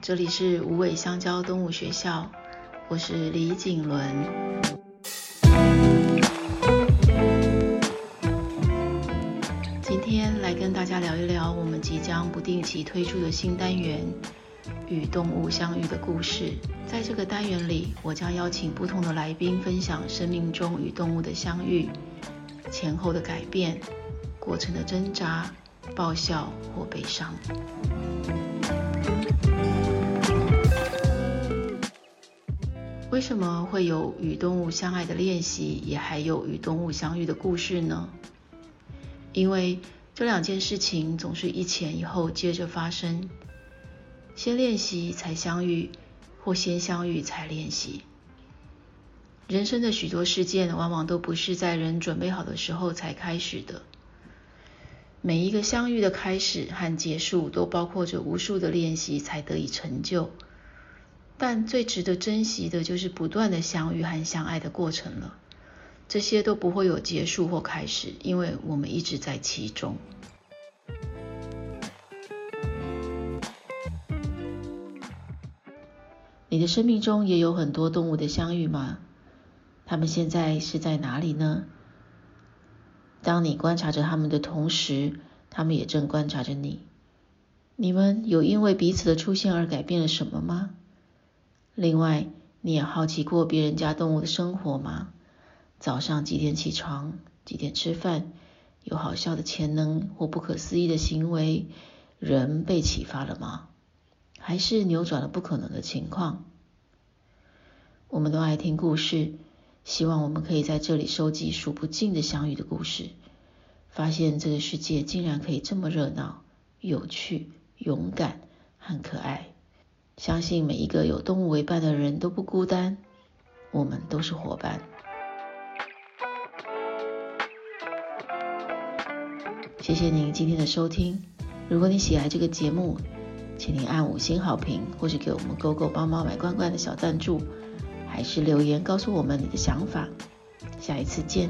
这里是无尾香蕉动物学校，我是李景伦。今天来跟大家聊一聊我们即将不定期推出的新单元——与动物相遇的故事。在这个单元里，我将邀请不同的来宾分享生命中与动物的相遇、前后的改变、过程的挣扎、爆笑或悲伤。为什么会有与动物相爱的练习，也还有与动物相遇的故事呢？因为这两件事情总是一前一后接着发生，先练习才相遇，或先相遇才练习。人生的许多事件往往都不是在人准备好的时候才开始的。每一个相遇的开始和结束，都包括着无数的练习才得以成就。但最值得珍惜的就是不断的相遇和相爱的过程了。这些都不会有结束或开始，因为我们一直在其中。你的生命中也有很多动物的相遇吗？他们现在是在哪里呢？当你观察着他们的同时，他们也正观察着你。你们有因为彼此的出现而改变了什么吗？另外，你也好奇过别人家动物的生活吗？早上几点起床？几点吃饭？有好笑的潜能或不可思议的行为？人被启发了吗？还是扭转了不可能的情况？我们都爱听故事，希望我们可以在这里收集数不尽的相遇的故事，发现这个世界竟然可以这么热闹、有趣、勇敢和可爱。相信每一个有动物为伴的人都不孤单，我们都是伙伴。谢谢您今天的收听。如果你喜爱这个节目，请您按五星好评，或是给我们狗狗帮猫买罐罐的小赞助，还是留言告诉我们你的想法。下一次见。